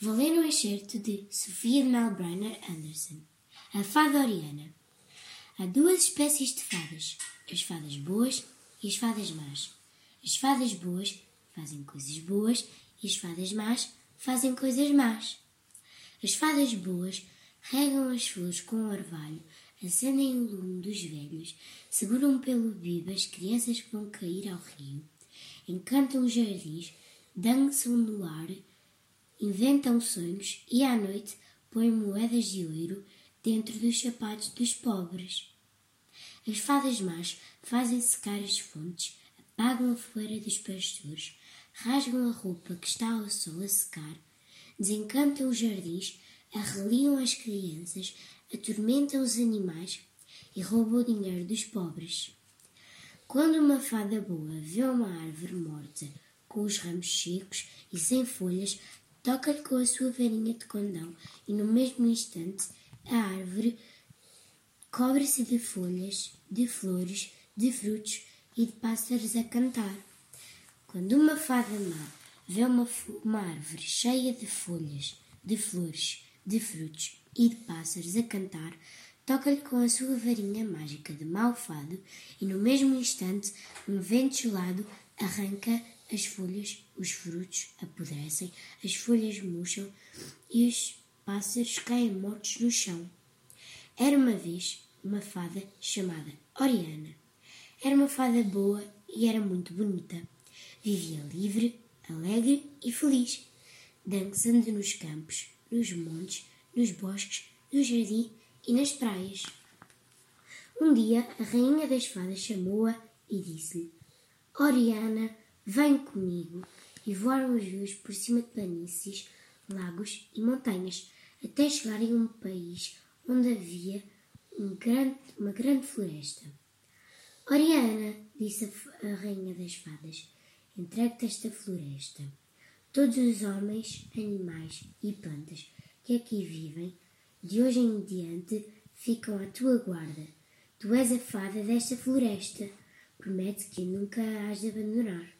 Vou ler um excerto de Sofia Melbrenner Anderson. A fada Oriana. Há duas espécies de fadas, as fadas boas e as fadas más. As fadas boas fazem coisas boas e as fadas más fazem coisas más. As fadas boas regam as flores com orvalho, acendem o lume dos velhos, seguram pelo bibo as crianças que vão cair ao rio, encantam os jardins, dançam no ar, inventam sonhos e à noite põem moedas de ouro dentro dos sapatos dos pobres. As fadas más fazem secar as fontes, apagam a fogueira dos pastores, rasgam a roupa que está ao sol a secar, desencantam os jardins, arreliam as crianças, atormentam os animais e roubam o dinheiro dos pobres. Quando uma fada boa vê uma árvore morta, com os ramos secos e sem folhas, toca-lhe com a sua varinha de condão e no mesmo instante a árvore cobre-se de folhas, de flores, de frutos e de pássaros a cantar. Quando uma fada má vê uma, uma árvore cheia de folhas, de flores, de frutos e de pássaros a cantar, toca-lhe com a sua varinha mágica de mau fado e no mesmo instante um vento gelado arranca as folhas, os frutos apodrecem, as folhas murcham e os pássaros caem mortos no chão. Era uma vez uma fada chamada Oriana. Era uma fada boa e era muito bonita. Vivia livre, alegre e feliz, dançando nos campos, nos montes, nos bosques, no jardim e nas praias. Um dia a rainha das fadas chamou-a e disse-lhe: Oriana, vem comigo. E voaram os rios por cima de planícies, lagos e montanhas, até chegarem a um país onde havia um grande, uma grande floresta. Oriana, disse a, rainha das fadas, entregue-te esta floresta. Todos os homens, animais e plantas que aqui vivem, de hoje em diante, ficam à tua guarda. Tu és a fada desta floresta. Promete que nunca a has de abandonar.